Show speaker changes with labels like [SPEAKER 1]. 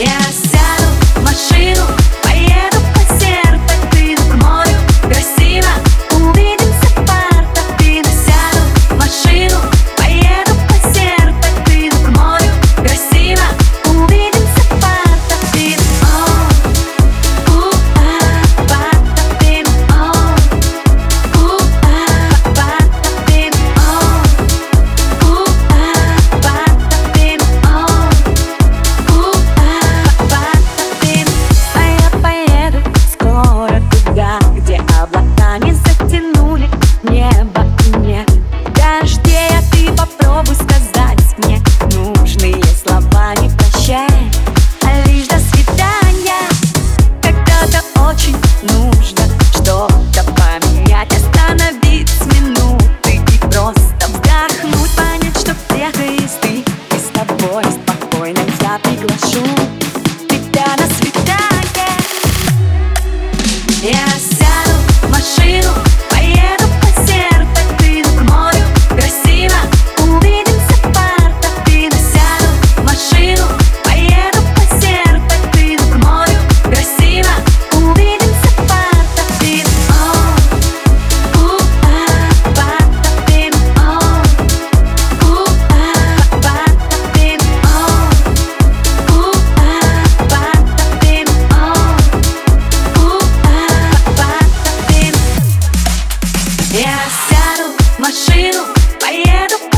[SPEAKER 1] Yes. тобой спокойно я приглашу I end up.